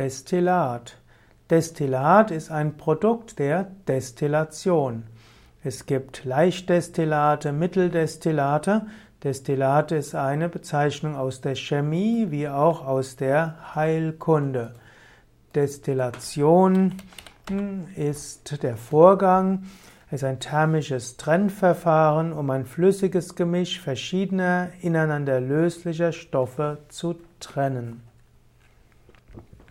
Destillat. Destillat ist ein Produkt der Destillation. Es gibt Leichtdestillate, Mitteldestillate. Destillat ist eine Bezeichnung aus der Chemie wie auch aus der Heilkunde. Destillation hm, ist der Vorgang, ist ein thermisches Trennverfahren, um ein flüssiges Gemisch verschiedener ineinander löslicher Stoffe zu trennen.